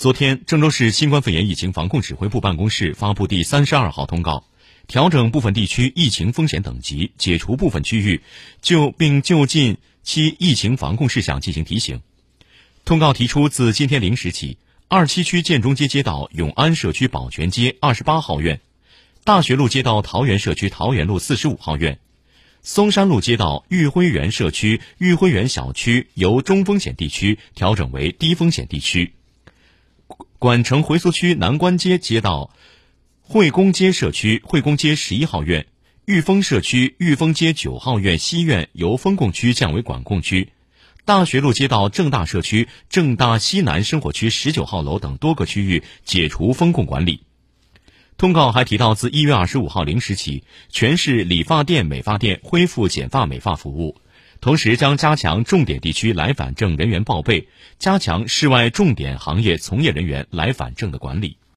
昨天，郑州市新冠肺炎疫情防控指挥部办公室发布第三十二号通告，调整部分地区疫情风险等级，解除部分区域就并就近期疫情防控事项进行提醒。通告提出，自今天零时起，二七区建中街街道永安社区宝泉街二十八号院、大学路街道桃园社区桃园路四十五号院、松山路街道玉辉园社区玉辉园小区由中风险地区调整为低风险地区。管城回族区南关街街道惠公街社区惠公街十一号院、玉峰社区玉峰街九号院西院由封控区降为管控区。大学路街道正大社区正大西南生活区十九号楼等多个区域解除封控管理。通告还提到，自一月二十五号零时起，全市理发店、美发店恢复剪发美发服务。同时，将加强重点地区来返证人员报备，加强市外重点行业从业人员来返证的管理。